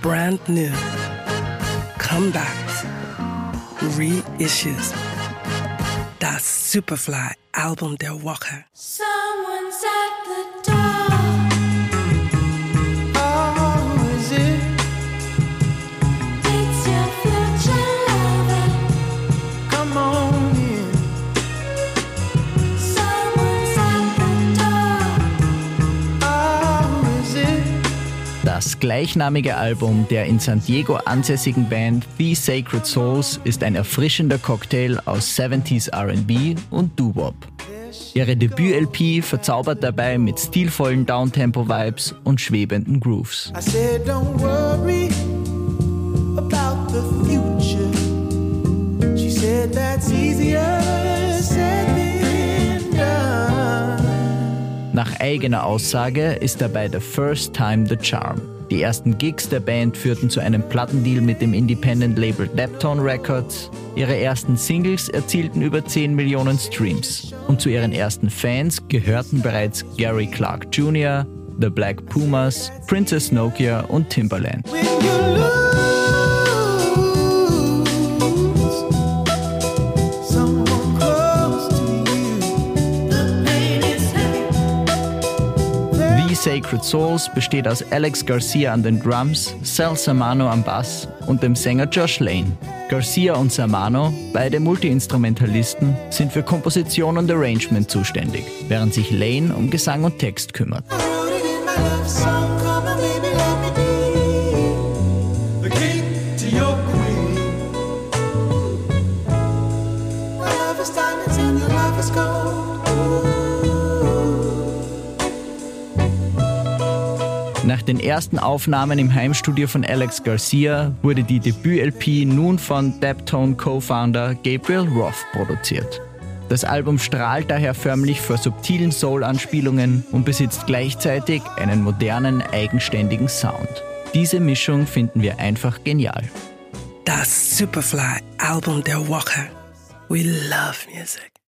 brand new, comebacks, reissues. That Superfly Album der Walker. Someone's at Das gleichnamige Album der in San Diego ansässigen Band The Sacred Souls ist ein erfrischender Cocktail aus 70s RB und Doo-Wop. Ihre Debüt-LP verzaubert dabei mit stilvollen Downtempo-Vibes und schwebenden Grooves. I Nach eigener Aussage ist dabei The First Time the Charm. Die ersten Gigs der Band führten zu einem Plattendeal mit dem Independent-Label Deptone Records. Ihre ersten Singles erzielten über 10 Millionen Streams. Und zu ihren ersten Fans gehörten bereits Gary Clark Jr., The Black Pumas, Princess Nokia und Timbaland. Sacred Souls besteht aus Alex Garcia an den Drums, Sal Samano am Bass und dem Sänger Josh Lane. Garcia und Samano, beide Multiinstrumentalisten, sind für Komposition und Arrangement zuständig, während sich Lane um Gesang und Text kümmert. I Nach den ersten Aufnahmen im Heimstudio von Alex Garcia wurde die Debüt-LP nun von Deptone Co-Founder Gabriel Roth produziert. Das Album strahlt daher förmlich vor subtilen Soul-Anspielungen und besitzt gleichzeitig einen modernen, eigenständigen Sound. Diese Mischung finden wir einfach genial. Das Superfly Album der Woche. We love music.